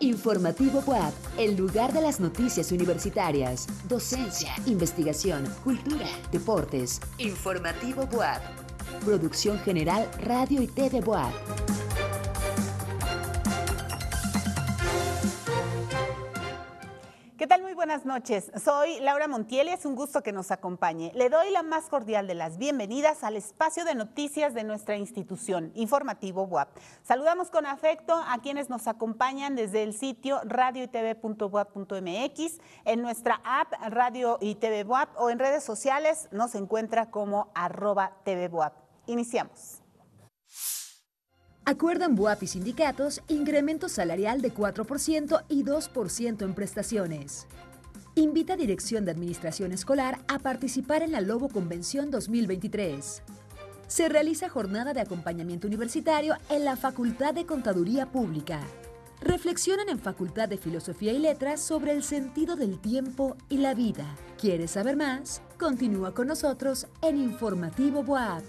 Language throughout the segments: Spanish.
Informativo WAP, el lugar de las noticias universitarias, docencia, investigación, cultura, deportes. Informativo WAP. Producción General Radio y TV WAP. Buenas noches. Soy Laura Montiel y es un gusto que nos acompañe. Le doy la más cordial de las bienvenidas al espacio de noticias de nuestra institución, Informativo WAP. Saludamos con afecto a quienes nos acompañan desde el sitio radioytv.wap.mx, en nuestra app Radio y TV WAP o en redes sociales nos encuentra como arroba TV. Iniciamos. Acuerdan BUAP y sindicatos incremento salarial de 4% y 2% en prestaciones. Invita a Dirección de Administración Escolar a participar en la Lobo Convención 2023. Se realiza jornada de acompañamiento universitario en la Facultad de Contaduría Pública. Reflexionan en Facultad de Filosofía y Letras sobre el sentido del tiempo y la vida. ¿Quieres saber más? Continúa con nosotros en Informativo BUAP.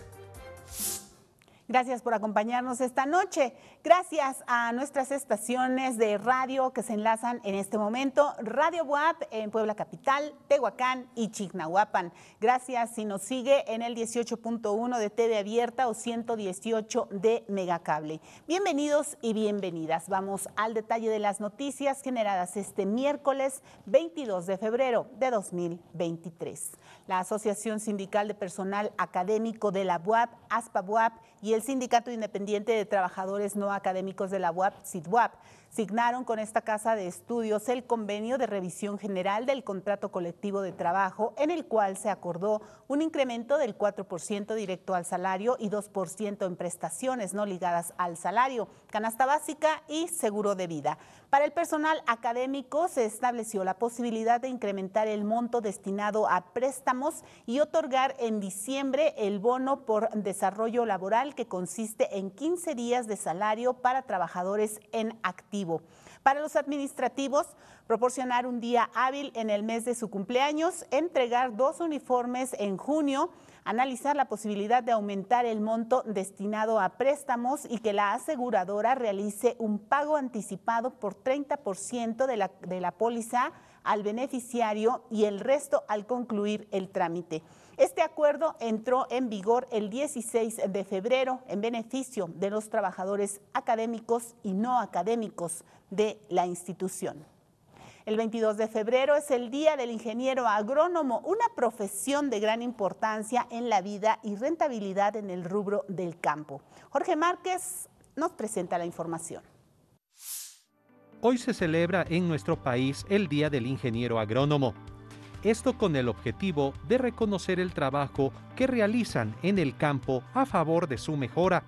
Gracias por acompañarnos esta noche. Gracias a nuestras estaciones de radio que se enlazan en este momento. Radio WAP en Puebla Capital, Tehuacán y Chignahuapan. Gracias si nos sigue en el 18.1 de TV Abierta o 118 de Megacable. Bienvenidos y bienvenidas. Vamos al detalle de las noticias generadas este miércoles 22 de febrero de 2023. La Asociación Sindical de Personal Académico de la UAP, ASPA UAP, y el Sindicato Independiente de Trabajadores No Académicos de la UAP, SIDWAP, signaron con esta casa de estudios el convenio de revisión general del contrato colectivo de trabajo, en el cual se acordó un incremento del 4% directo al salario y 2% en prestaciones no ligadas al salario, canasta básica y seguro de vida. Para el personal académico se estableció la posibilidad de incrementar el monto destinado a préstamos y otorgar en diciembre el bono por desarrollo laboral que consiste en 15 días de salario para trabajadores en activo. Para los administrativos, proporcionar un día hábil en el mes de su cumpleaños, entregar dos uniformes en junio, analizar la posibilidad de aumentar el monto destinado a préstamos y que la aseguradora realice un pago anticipado por 30% de la, de la póliza al beneficiario y el resto al concluir el trámite. Este acuerdo entró en vigor el 16 de febrero en beneficio de los trabajadores académicos y no académicos de la institución. El 22 de febrero es el Día del Ingeniero Agrónomo, una profesión de gran importancia en la vida y rentabilidad en el rubro del campo. Jorge Márquez nos presenta la información. Hoy se celebra en nuestro país el Día del Ingeniero Agrónomo. Esto con el objetivo de reconocer el trabajo que realizan en el campo a favor de su mejora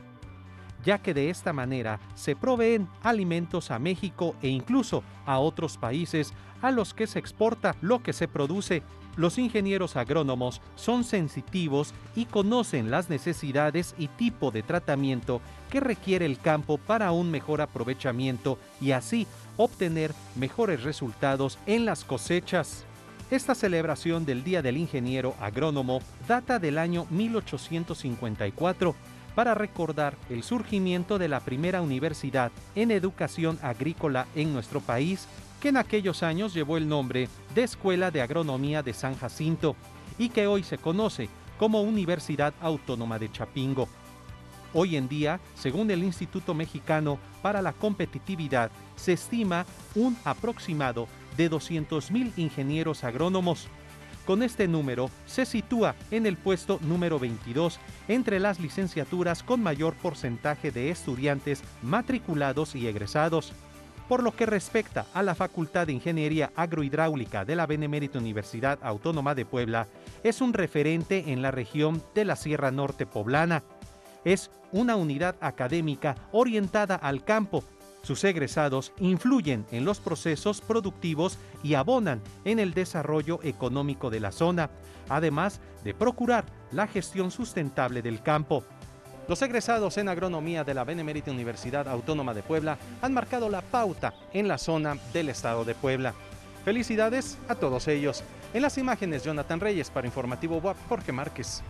ya que de esta manera se proveen alimentos a México e incluso a otros países a los que se exporta lo que se produce. Los ingenieros agrónomos son sensitivos y conocen las necesidades y tipo de tratamiento que requiere el campo para un mejor aprovechamiento y así obtener mejores resultados en las cosechas. Esta celebración del Día del Ingeniero Agrónomo data del año 1854 para recordar el surgimiento de la primera universidad en educación agrícola en nuestro país, que en aquellos años llevó el nombre de Escuela de Agronomía de San Jacinto y que hoy se conoce como Universidad Autónoma de Chapingo. Hoy en día, según el Instituto Mexicano para la Competitividad, se estima un aproximado de 200.000 ingenieros agrónomos, con este número se sitúa en el puesto número 22 entre las licenciaturas con mayor porcentaje de estudiantes matriculados y egresados. Por lo que respecta a la Facultad de Ingeniería Agrohidráulica de la Benemérita Universidad Autónoma de Puebla, es un referente en la región de la Sierra Norte Poblana. Es una unidad académica orientada al campo sus egresados influyen en los procesos productivos y abonan en el desarrollo económico de la zona, además de procurar la gestión sustentable del campo. Los egresados en agronomía de la Benemérita Universidad Autónoma de Puebla han marcado la pauta en la zona del estado de Puebla. Felicidades a todos ellos. En las imágenes, Jonathan Reyes para Informativo WAP, Jorge Márquez.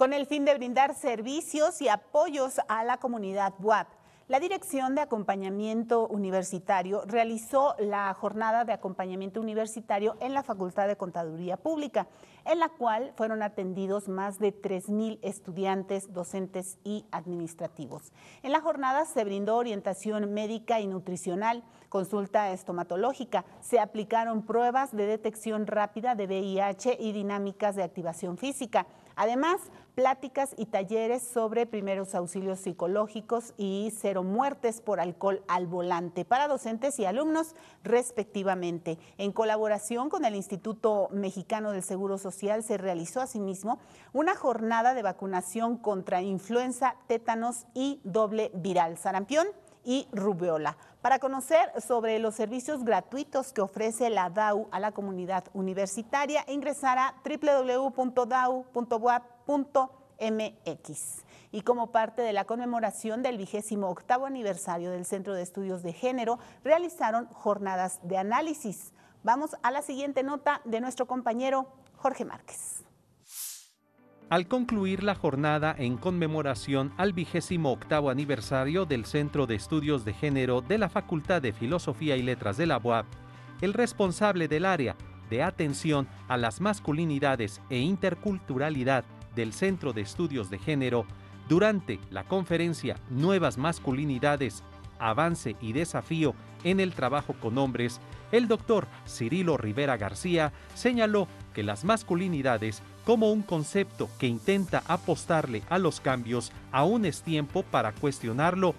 Con el fin de brindar servicios y apoyos a la comunidad WAP. La Dirección de Acompañamiento Universitario realizó la jornada de acompañamiento universitario en la Facultad de Contaduría Pública, en la cual fueron atendidos más de 3.000 estudiantes, docentes y administrativos. En la jornada se brindó orientación médica y nutricional, consulta estomatológica, se aplicaron pruebas de detección rápida de VIH y dinámicas de activación física. Además, pláticas y talleres sobre primeros auxilios psicológicos y cero muertes por alcohol al volante para docentes y alumnos respectivamente. En colaboración con el Instituto Mexicano del Seguro Social se realizó asimismo una jornada de vacunación contra influenza, tétanos y doble viral sarampión y rubiola. Para conocer sobre los servicios gratuitos que ofrece la DAU a la comunidad universitaria, ingresar a www.dau.wap.mx. Y como parte de la conmemoración del vigésimo octavo aniversario del Centro de Estudios de Género, realizaron jornadas de análisis. Vamos a la siguiente nota de nuestro compañero Jorge Márquez al concluir la jornada en conmemoración al vigésimo octavo aniversario del Centro de Estudios de Género de la Facultad de Filosofía y Letras de la UAP, el responsable del área de atención a las masculinidades e interculturalidad del Centro de Estudios de Género, durante la conferencia Nuevas Masculinidades, Avance y Desafío en el Trabajo con Hombres, el doctor Cirilo Rivera García señaló que las masculinidades como un concepto que intenta apostarle a los cambios, aún es tiempo para cuestionarlo,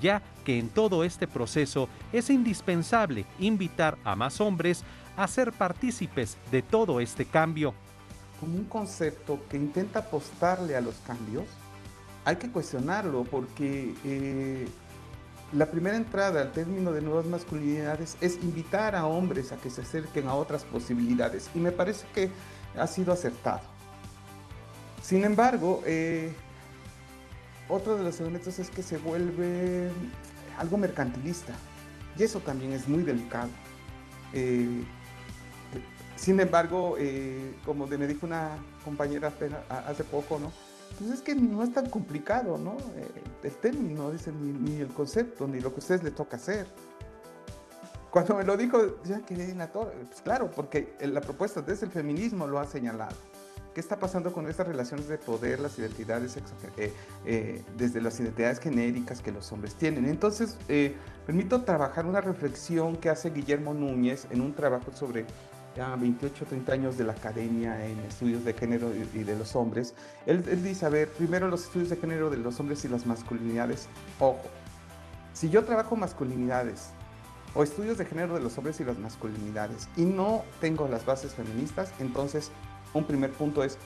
ya que en todo este proceso es indispensable invitar a más hombres a ser partícipes de todo este cambio. Como un concepto que intenta apostarle a los cambios, hay que cuestionarlo porque eh, la primera entrada al término de nuevas masculinidades es invitar a hombres a que se acerquen a otras posibilidades y me parece que ha sido acertado. Sin embargo, eh, otro de los elementos es que se vuelve algo mercantilista y eso también es muy delicado. Eh, sin embargo, eh, como me dijo una compañera hace poco, ¿no? Pues es que no es tan complicado, ¿no? el término, dice, ni, ni, el concepto, ni lo que a ustedes les toca hacer. Cuando me lo dijo, ya quedé en la torre. Pues claro, porque la propuesta desde el feminismo lo ha señalado. ¿Qué está pasando con estas relaciones de poder, las identidades, eh, eh, desde las identidades genéricas que los hombres tienen? Entonces, eh, permito trabajar una reflexión que hace Guillermo Núñez en un trabajo sobre ya 28 30 años de la academia en estudios de género y, de los hombres. Él, él dice, a ver, primero los estudios de género de los hombres y las masculinidades. Ojo, si yo trabajo masculinidades o estudios de género de los hombres y las masculinidades y no tengo las bases feministas, entonces un primer punto es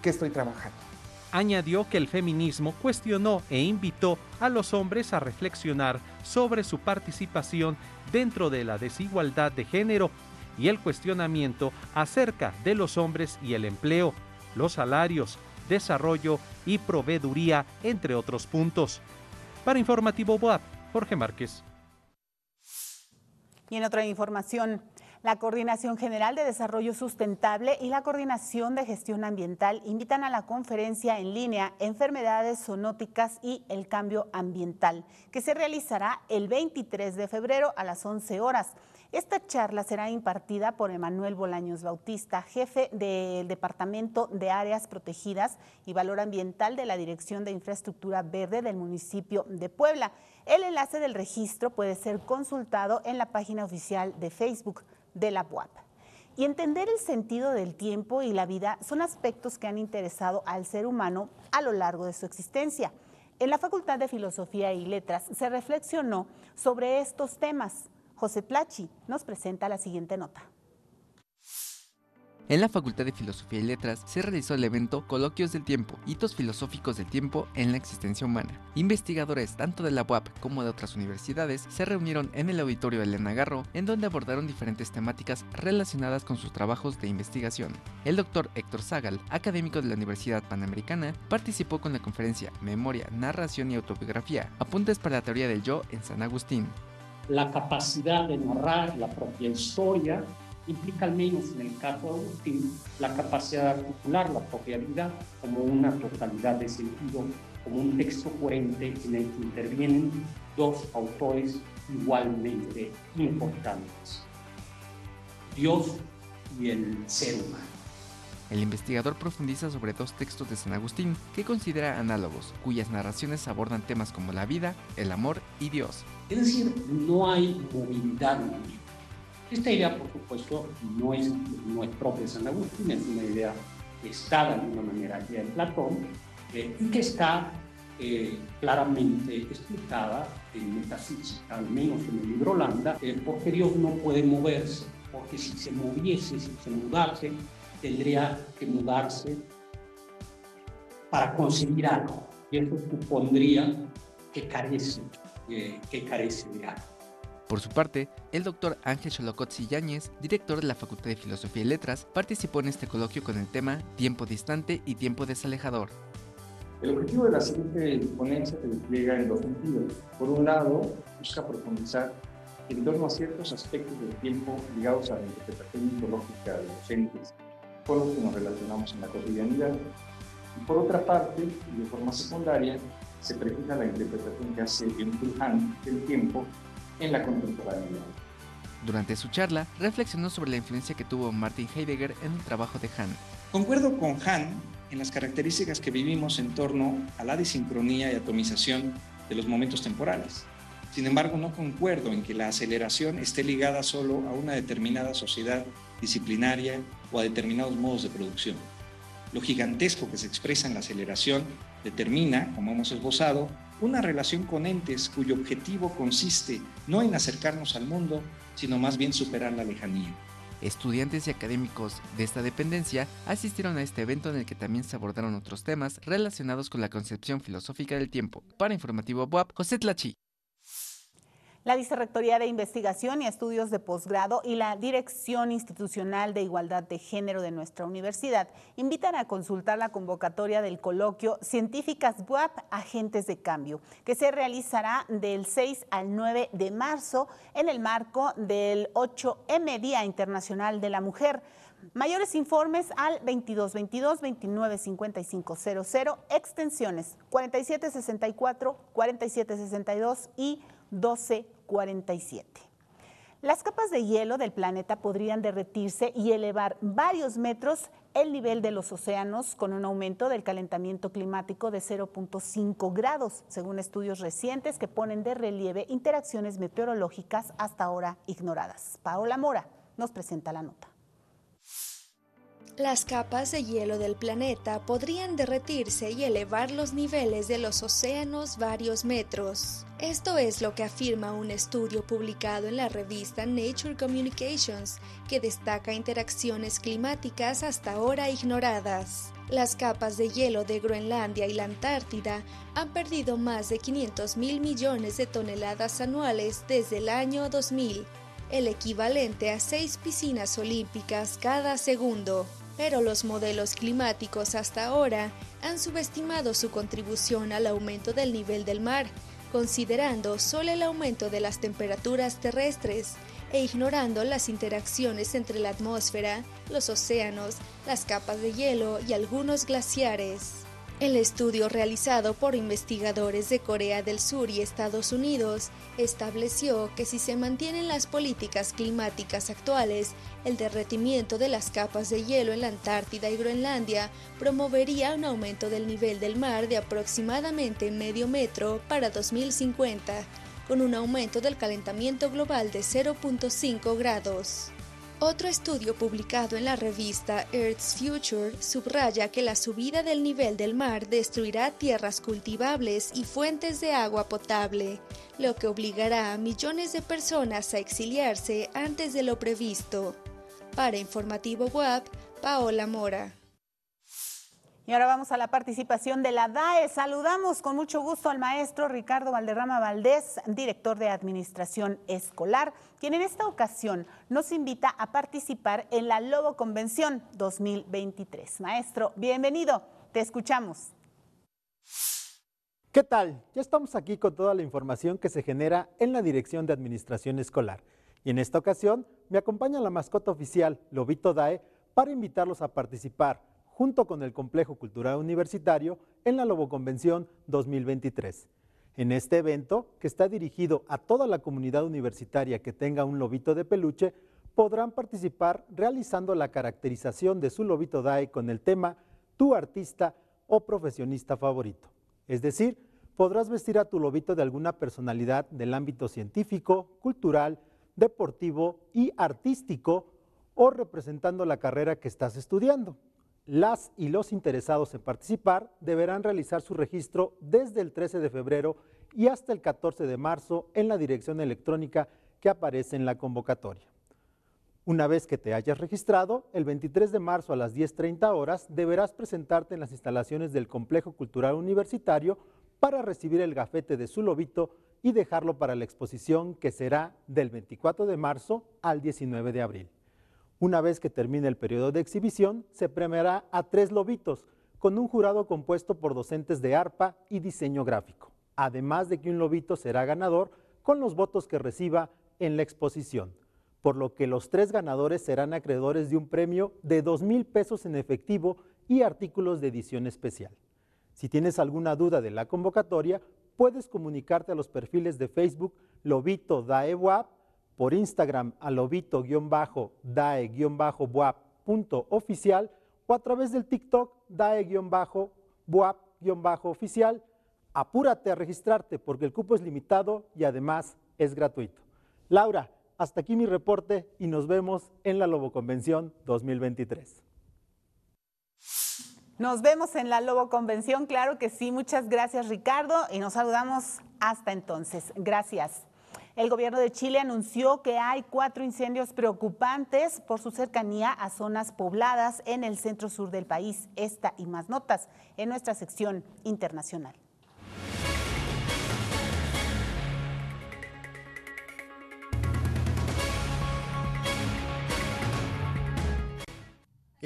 ¿qué estoy trabajando? Añadió que el feminismo cuestionó e invitó a los hombres a reflexionar sobre su participación dentro de la desigualdad de género y el cuestionamiento acerca de los hombres y el empleo, los salarios, desarrollo y proveeduría, entre otros puntos. Para Informativo BOAP, Jorge Márquez. Y en otra información, la Coordinación General de Desarrollo Sustentable y la Coordinación de Gestión Ambiental invitan a la conferencia en línea Enfermedades zoonóticas y el cambio ambiental, que se realizará el 23 de febrero a las 11 horas. Esta charla será impartida por Emanuel Bolaños Bautista, jefe del Departamento de Áreas Protegidas y Valor Ambiental de la Dirección de Infraestructura Verde del municipio de Puebla. El enlace del registro puede ser consultado en la página oficial de Facebook de la UAP. Y entender el sentido del tiempo y la vida son aspectos que han interesado al ser humano a lo largo de su existencia. En la Facultad de Filosofía y Letras se reflexionó sobre estos temas. José Plachi nos presenta la siguiente nota. En la Facultad de Filosofía y Letras se realizó el evento Coloquios del Tiempo, hitos filosóficos del tiempo en la existencia humana. Investigadores tanto de la UAP como de otras universidades se reunieron en el auditorio Elena Garro, en donde abordaron diferentes temáticas relacionadas con sus trabajos de investigación. El doctor Héctor Zagal, académico de la Universidad Panamericana, participó con la conferencia Memoria, Narración y Autobiografía, apuntes para la teoría del yo en San Agustín. La capacidad de narrar la propia historia implica al menos en el caso Agustín la capacidad de articular la propia vida como una totalidad de sentido, como un texto coherente en el que intervienen dos autores igualmente importantes, Dios y el ser humano. El investigador profundiza sobre dos textos de San Agustín que considera análogos, cuyas narraciones abordan temas como la vida, el amor y Dios. Es decir, no hay movilidad el esta idea, por supuesto, no es, no es propia de San Agustín, es una idea que está de alguna manera ya en Platón eh, y que está eh, claramente explicada en Metafísica, al menos en el libro Holanda, eh, porque Dios no puede moverse, porque si se moviese, si se mudase, tendría que mudarse para conseguir algo. Y eso supondría que carece, que carece de algo. Por su parte, el doctor Ángel Cholocotzi Yáñez, director de la Facultad de Filosofía y Letras, participó en este coloquio con el tema Tiempo distante y tiempo desalejador. El objetivo de la siguiente ponencia se despliega en dos sentidos. Por un lado, busca profundizar en torno a ciertos aspectos del tiempo ligados a la interpretación mitológica de los entes con los que nos relacionamos en la cotidianidad. Y por otra parte, y de forma secundaria, se precisa la interpretación que hace Byung-Chul Han del tiempo en la contemporaneidad. Durante su charla, reflexionó sobre la influencia que tuvo Martin Heidegger en el trabajo de Hahn. Concuerdo con Hahn en las características que vivimos en torno a la desincronía y atomización de los momentos temporales. Sin embargo, no concuerdo en que la aceleración esté ligada solo a una determinada sociedad disciplinaria o a determinados modos de producción. Lo gigantesco que se expresa en la aceleración determina, como hemos esbozado, una relación con entes cuyo objetivo consiste no en acercarnos al mundo, sino más bien superar la lejanía. Estudiantes y académicos de esta dependencia asistieron a este evento en el que también se abordaron otros temas relacionados con la concepción filosófica del tiempo. Para Informativo BUAP, José Tlachi. La Vicerrectoría de Investigación y Estudios de Posgrado y la Dirección Institucional de Igualdad de Género de nuestra universidad invitan a consultar la convocatoria del coloquio Científicas WAP Agentes de Cambio, que se realizará del 6 al 9 de marzo en el marco del 8M Día Internacional de la Mujer. Mayores informes al 2222 295500 extensiones 4764, 4762 y 1247. Las capas de hielo del planeta podrían derretirse y elevar varios metros el nivel de los océanos con un aumento del calentamiento climático de 0.5 grados, según estudios recientes que ponen de relieve interacciones meteorológicas hasta ahora ignoradas. Paola Mora nos presenta la nota. Las capas de hielo del planeta podrían derretirse y elevar los niveles de los océanos varios metros. Esto es lo que afirma un estudio publicado en la revista Nature Communications, que destaca interacciones climáticas hasta ahora ignoradas. Las capas de hielo de Groenlandia y la Antártida han perdido más de 500 mil millones de toneladas anuales desde el año 2000, el equivalente a seis piscinas olímpicas cada segundo pero los modelos climáticos hasta ahora han subestimado su contribución al aumento del nivel del mar, considerando solo el aumento de las temperaturas terrestres e ignorando las interacciones entre la atmósfera, los océanos, las capas de hielo y algunos glaciares. El estudio realizado por investigadores de Corea del Sur y Estados Unidos estableció que si se mantienen las políticas climáticas actuales, el derretimiento de las capas de hielo en la Antártida y Groenlandia promovería un aumento del nivel del mar de aproximadamente medio metro para 2050, con un aumento del calentamiento global de 0.5 grados. Otro estudio publicado en la revista Earth's Future subraya que la subida del nivel del mar destruirá tierras cultivables y fuentes de agua potable, lo que obligará a millones de personas a exiliarse antes de lo previsto. Para Informativo WAP, Paola Mora. Y ahora vamos a la participación de la DAE. Saludamos con mucho gusto al maestro Ricardo Valderrama Valdés, director de Administración Escolar, quien en esta ocasión nos invita a participar en la Lobo Convención 2023. Maestro, bienvenido, te escuchamos. ¿Qué tal? Ya estamos aquí con toda la información que se genera en la Dirección de Administración Escolar. Y en esta ocasión me acompaña la mascota oficial, Lobito Dae, para invitarlos a participar, junto con el Complejo Cultural Universitario, en la Loboconvención 2023. En este evento, que está dirigido a toda la comunidad universitaria que tenga un lobito de peluche, podrán participar realizando la caracterización de su lobito DAE con el tema Tu artista o profesionista favorito. Es decir, podrás vestir a tu lobito de alguna personalidad del ámbito científico, cultural, deportivo y artístico o representando la carrera que estás estudiando. Las y los interesados en participar deberán realizar su registro desde el 13 de febrero y hasta el 14 de marzo en la dirección electrónica que aparece en la convocatoria. Una vez que te hayas registrado, el 23 de marzo a las 10.30 horas deberás presentarte en las instalaciones del Complejo Cultural Universitario para recibir el gafete de su lobito y dejarlo para la exposición que será del 24 de marzo al 19 de abril. Una vez que termine el periodo de exhibición, se premiará a tres lobitos con un jurado compuesto por docentes de arpa y diseño gráfico, además de que un lobito será ganador con los votos que reciba en la exposición por lo que los tres ganadores serán acreedores de un premio de dos mil pesos en efectivo y artículos de edición especial. Si tienes alguna duda de la convocatoria, puedes comunicarte a los perfiles de Facebook Lobito Daewap, por Instagram a lobito-dae-buap.oficial o a través del TikTok dae-buap-oficial. Apúrate a registrarte porque el cupo es limitado y además es gratuito. Laura, hasta aquí mi reporte y nos vemos en la Lobo Convención 2023. Nos vemos en la Lobo Convención, claro que sí. Muchas gracias Ricardo y nos saludamos hasta entonces. Gracias. El gobierno de Chile anunció que hay cuatro incendios preocupantes por su cercanía a zonas pobladas en el centro sur del país. Esta y más notas en nuestra sección internacional.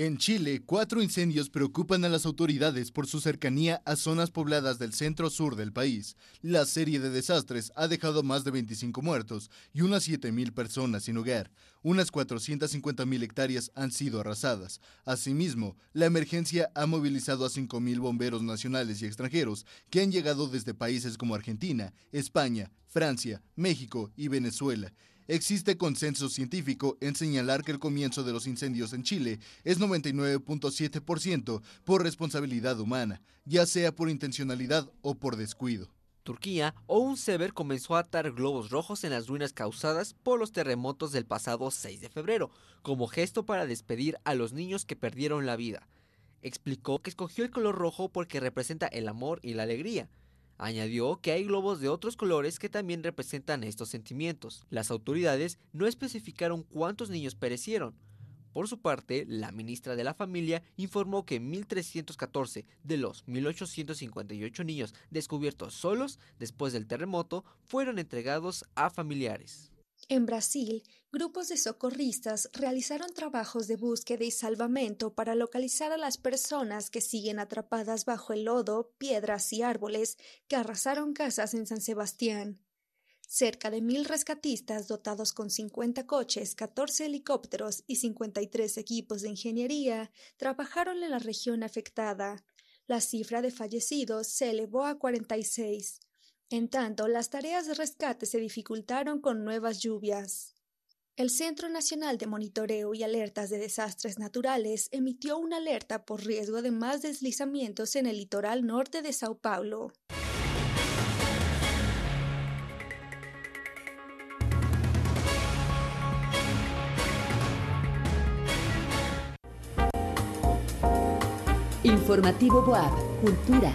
En Chile, cuatro incendios preocupan a las autoridades por su cercanía a zonas pobladas del centro-sur del país. La serie de desastres ha dejado más de 25 muertos y unas 7.000 personas sin hogar. Unas 450.000 hectáreas han sido arrasadas. Asimismo, la emergencia ha movilizado a 5.000 bomberos nacionales y extranjeros que han llegado desde países como Argentina, España, Francia, México y Venezuela. Existe consenso científico en señalar que el comienzo de los incendios en Chile es 99.7% por responsabilidad humana, ya sea por intencionalidad o por descuido. Turquía o un Sever comenzó a atar globos rojos en las ruinas causadas por los terremotos del pasado 6 de febrero, como gesto para despedir a los niños que perdieron la vida. Explicó que escogió el color rojo porque representa el amor y la alegría, Añadió que hay globos de otros colores que también representan estos sentimientos. Las autoridades no especificaron cuántos niños perecieron. Por su parte, la ministra de la Familia informó que 1.314 de los 1.858 niños descubiertos solos después del terremoto fueron entregados a familiares. En Brasil, grupos de socorristas realizaron trabajos de búsqueda y salvamento para localizar a las personas que siguen atrapadas bajo el lodo, piedras y árboles que arrasaron casas en San Sebastián. Cerca de mil rescatistas dotados con 50 coches, 14 helicópteros y 53 equipos de ingeniería trabajaron en la región afectada. La cifra de fallecidos se elevó a 46. En tanto, las tareas de rescate se dificultaron con nuevas lluvias. El Centro Nacional de Monitoreo y Alertas de Desastres Naturales emitió una alerta por riesgo de más deslizamientos en el litoral norte de Sao Paulo. Informativo Boab, Cultura.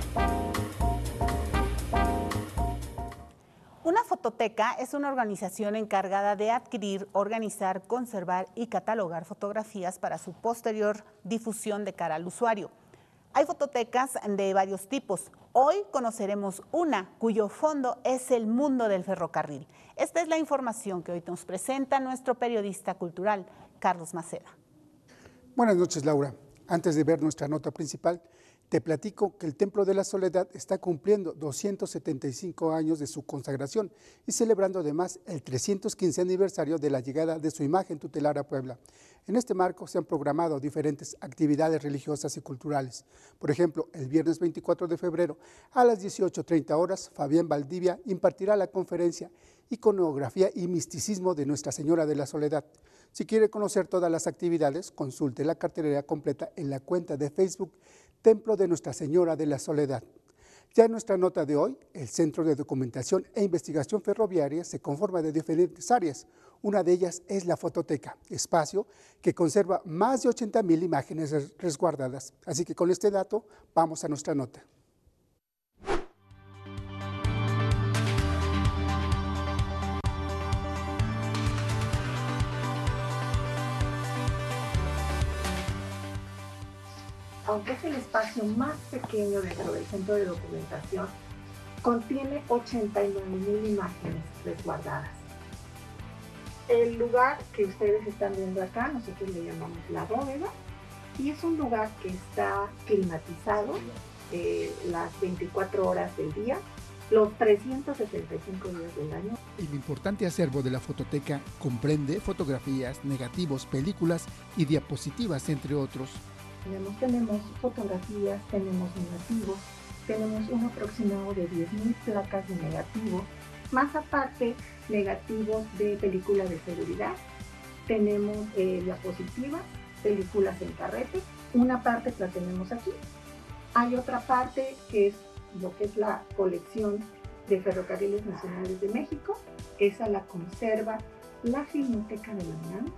Fototeca es una organización encargada de adquirir, organizar, conservar y catalogar fotografías para su posterior difusión de cara al usuario. Hay fototecas de varios tipos. Hoy conoceremos una cuyo fondo es el mundo del ferrocarril. Esta es la información que hoy nos presenta nuestro periodista cultural, Carlos Maceda. Buenas noches, Laura. Antes de ver nuestra nota principal, Te platico que el Templo de la Soledad está cumpliendo 275 años de su consagración y celebrando además el 315 aniversario de la llegada de su imagen tutelar a Puebla. En este marco se han programado diferentes actividades religiosas y culturales. Por ejemplo, el viernes 24 de febrero a las 18.30 horas, Fabián Valdivia impartirá la conferencia Iconografía y Misticismo de Nuestra Señora de la Soledad. Si quiere conocer todas las actividades, consulte la cartelera completa en la cuenta de Facebook Templo de Nuestra Señora de la Soledad. Ya en nuestra nota de hoy, el Centro de Documentación e Investigación Ferroviaria se conforma de diferentes áreas. Una de ellas es la fototeca, espacio que conserva más de 80 mil imágenes resguardadas. Así que con este dato vamos a nuestra nota. Aunque es el espacio más pequeño dentro del centro de documentación, contiene 89 mil imágenes resguardadas. El lugar que ustedes están viendo acá, nosotros le llamamos la bóveda, y es un lugar que está climatizado eh, las 24 horas del día, los 375 días del año. El importante acervo de la fototeca comprende fotografías, negativos, películas y diapositivas, entre otros. Tenemos, fotografías, tenemos negativos, tenemos un aproximado de 10.000 placas de negativos, más aparte negativos de películas de seguridad, tenemos eh, diapositivas, películas en carrete, una parte la tenemos aquí, hay otra parte que es lo que es la colección de Ferrocarriles Nacionales de México, esa la conserva la Filmoteca de la UNAM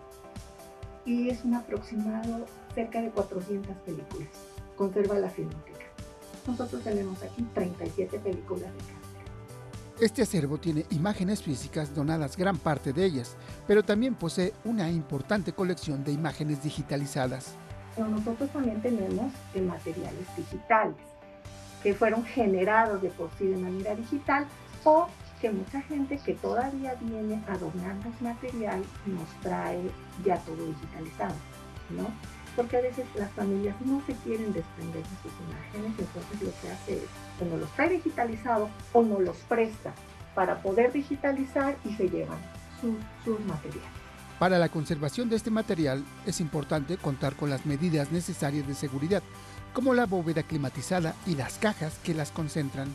y es un aproximado cerca de 400 películas. Conserva la filmoteca. Nosotros tenemos aquí 37 películas de cáncer. Este acervo tiene imágenes físicas donadas gran parte de ellas, pero también posee una importante colección de imágenes digitalizadas. nosotros también tenemos materiales digitales que fueron generados de por sí de manera digital o que mucha gente que todavía viene adornando los material nos trae ya todo digitalizado, ¿no? Porque a veces las familias no se quieren desprender de sus imágenes, entonces lo que hace es que no los trae digitalizado o no los presta para poder digitalizar y se llevan sus materiales. Para la conservación de este material es importante contar con las medidas necesarias de seguridad, como la bóveda climatizada y las cajas que las concentran.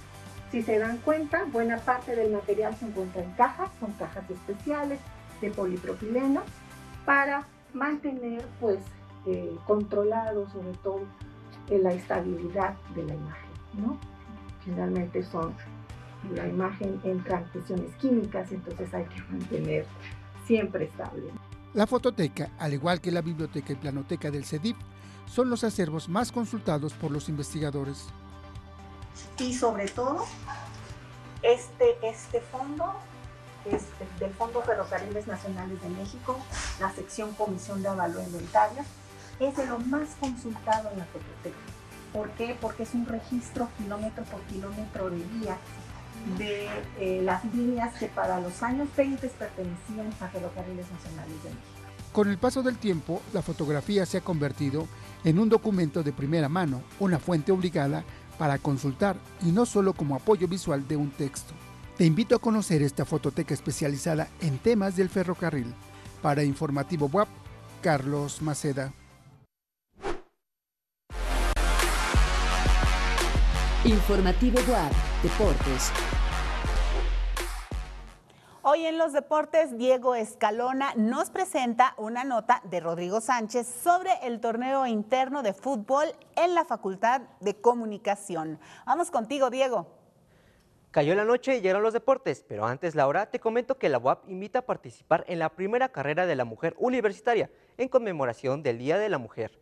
Si se dan cuenta, buena parte del material se encuentra en cajas, son cajas especiales de polipropileno para mantener pues eh, controlado sobre todo en la estabilidad de la imagen, ¿no? Generalmente son, la imagen entra en cuestiones químicas, entonces hay que mantener siempre estable. La fototeca, al igual que la biblioteca y planoteca del CEDIP, son los acervos más consultados por los investigadores. Y sobre todo, este, este fondo es del Fondo Ferrocarriles Nacionales de México, la sección Comisión de Avalúo Inventarios, es de lo más consultado en la fototeca. ¿Por qué? Porque es un registro kilómetro por kilómetro de guía de eh, las líneas que para los años 20 pertenecían a Ferrocarriles Nacionales de México. Con el paso del tiempo, la fotografía se ha convertido en un documento de primera mano, una fuente obligada para consultar y no solo como apoyo visual de un texto. Te invito a conocer esta fototeca especializada en temas del ferrocarril. Para Informativo WAP, Carlos Maceda. Informativo WAP, Deportes. Hoy en los deportes, Diego Escalona nos presenta una nota de Rodrigo Sánchez sobre el torneo interno de fútbol en la Facultad de Comunicación. Vamos contigo, Diego. Cayó la noche y llegaron los deportes, pero antes, Laura, te comento que la UAP invita a participar en la primera carrera de la mujer universitaria en conmemoración del Día de la Mujer.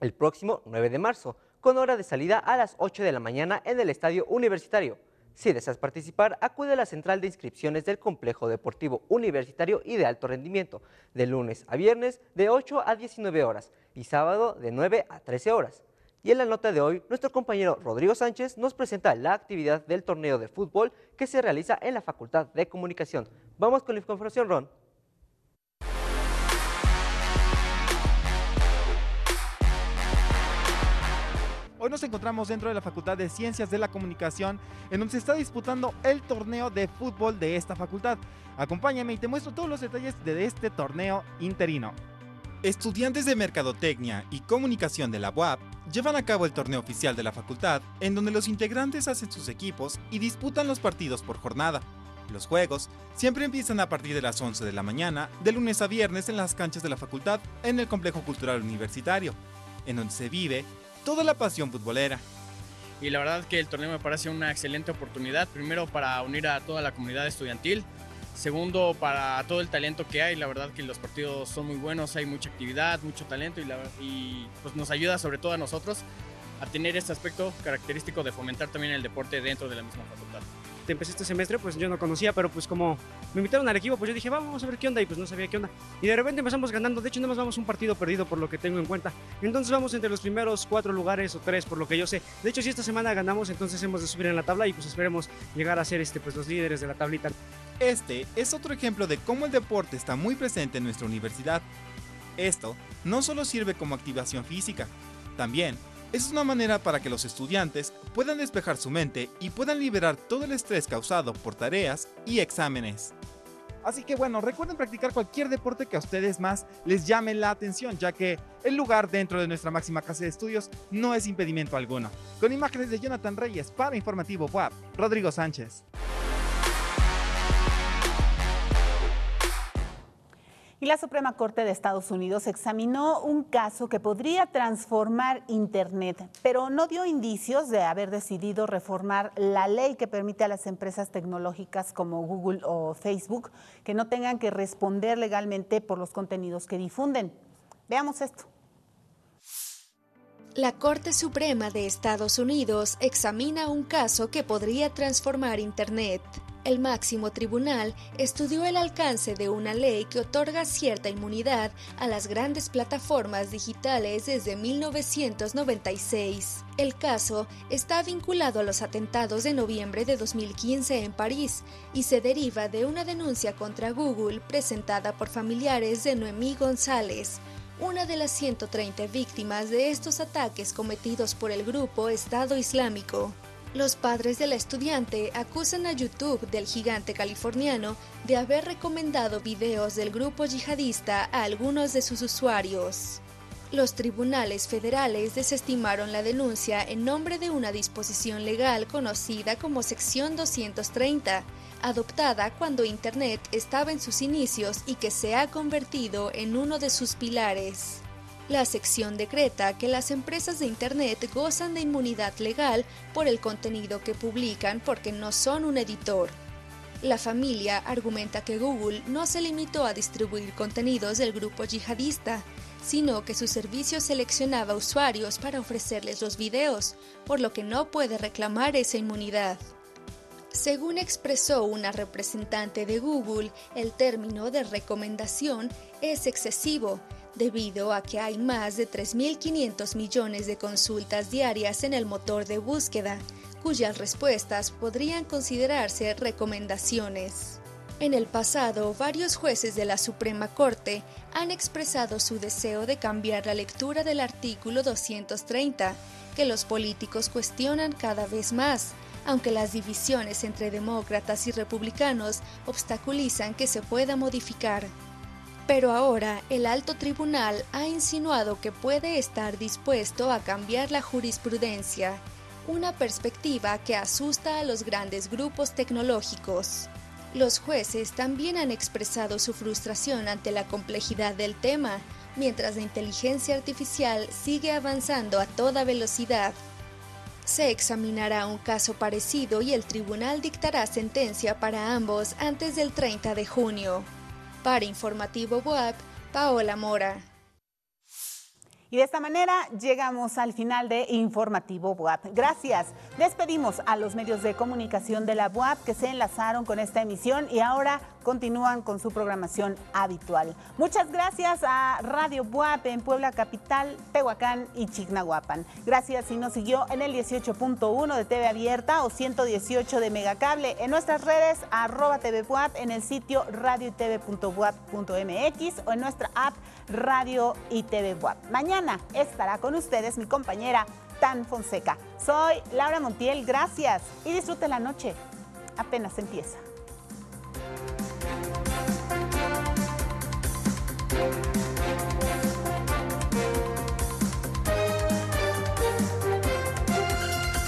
El próximo 9 de marzo, con hora de salida a las 8 de la mañana en el Estadio Universitario. Si deseas participar, acude a la central de inscripciones del Complejo Deportivo Universitario y de Alto Rendimiento, de lunes a viernes de 8 a 19 horas y sábado de 9 a 13 horas. Y en la nota de hoy, nuestro compañero Rodrigo Sánchez nos presenta la actividad del torneo de fútbol que se realiza en la Facultad de Comunicación. Vamos con la información, Ron. Hoy nos encontramos dentro de la Facultad de Ciencias de la Comunicación, en donde se está disputando el torneo de fútbol de esta facultad. Acompáñame y te muestro todos los detalles de este torneo interino. Estudiantes de Mercadotecnia y Comunicación de la UAP llevan a cabo el torneo oficial de la facultad, en donde los integrantes hacen sus equipos y disputan los partidos por jornada. Los juegos siempre empiezan a partir de las 11 de la mañana, de lunes a viernes en las canchas de la facultad en el Complejo Cultural Universitario, en donde se vive toda la pasión futbolera. Y la verdad que el torneo me parece una excelente oportunidad, primero para unir a toda la comunidad estudiantil, Segundo, para todo el talento que hay, la verdad que los partidos son muy buenos, hay mucha actividad, mucho talento y, pues nos ayuda sobre todo a nosotros a tener este aspecto característico de fomentar también el deporte dentro de la misma facultad. Empecé este semestre, pues yo no conocía, pero pues como me invitaron al equipo, pues yo dije, vamos a ver qué onda, y pues no sabía qué onda. Y de repente empezamos ganando, de hecho nada más vamos un partido perdido por lo que tengo en cuenta. Entonces vamos entre los primeros cuatro lugares o tres, por lo que yo sé. De hecho, si esta semana ganamos, entonces hemos de subir en la tabla y pues esperemos llegar a ser este, pues, los líderes de la tablita. Este es otro ejemplo de cómo el deporte está muy presente en nuestra universidad. Esto no solo sirve como activación física, también es una manera para que los estudiantes puedan despejar su mente y puedan liberar todo el estrés causado por tareas y exámenes. Así que bueno, recuerden practicar cualquier deporte que a ustedes más les llame la atención, ya que el lugar dentro de nuestra máxima casa de estudios no es impedimento alguno. Con imágenes de Jonathan Reyes para Informativo WAP, Rodrigo Sánchez. Y la Suprema Corte de Estados Unidos examinó un caso que podría transformar Internet, pero no dio indicios de haber decidido reformar la ley que permite a las empresas tecnológicas como Google o Facebook que no tengan que responder legalmente por los contenidos que difunden. Veamos esto. La Corte Suprema de Estados Unidos examina un caso que podría transformar Internet. El máximo tribunal estudió el alcance de una ley que otorga cierta inmunidad a las grandes plataformas digitales desde 1996. El caso está vinculado a los atentados de noviembre de 2015 en París y se deriva de una denuncia contra Google presentada por familiares de Noemí González, una de las 130 víctimas de estos ataques cometidos por el grupo Estado Islámico. Los padres de la estudiante acusan a YouTube del gigante californiano de haber recomendado videos del grupo yihadista a algunos de sus usuarios. Los tribunales federales desestimaron la denuncia en nombre de una disposición legal conocida como Sección 230, adoptada cuando Internet estaba en sus inicios y que se ha convertido en uno de sus pilares. La sección decreta que las empresas de Internet gozan de inmunidad legal por el contenido que publican porque no son un editor. La familia argumenta que Google no se limitó a distribuir contenidos del grupo yihadista, sino que su servicio seleccionaba usuarios para ofrecerles los videos, por lo que no puede reclamar esa inmunidad. Según expresó una representante de Google, el término de recomendación es excesivo debido a que hay más de 3.500 millones de consultas diarias en el motor de búsqueda, cuyas respuestas podrían considerarse recomendaciones. En el pasado, varios jueces de la Suprema Corte han expresado su deseo de cambiar la lectura del artículo 230, que los políticos cuestionan cada vez más, aunque las divisiones entre demócratas y republicanos obstaculizan que se pueda modificar. Pero ahora el alto tribunal ha insinuado que puede estar dispuesto a cambiar la jurisprudencia, una perspectiva que asusta a los grandes grupos tecnológicos. Los jueces también han expresado su frustración ante la complejidad del tema, mientras la inteligencia artificial sigue avanzando a toda velocidad. Se examinará un caso parecido y el tribunal dictará sentencia para ambos antes del 30 de junio. Para Informativo WAP, Paola Mora. Y de esta manera llegamos al final de Informativo BUAP. Gracias. Despedimos a los medios de comunicación de la BUAP que se enlazaron con esta emisión y ahora continúan con su programación habitual. Muchas gracias a Radio BUAP en Puebla Capital, Tehuacán y Chignahuapan. Gracias si nos siguió en el 18.1 de TV Abierta o 118 de Megacable. En nuestras redes, arroba TV BUAP, en el sitio radio o en nuestra app Radio y TV WAP. Mañana estará con ustedes mi compañera Tristán Fonseca. Soy Laura Montiel, gracias y disfruten la noche. Apenas empieza. Thank you.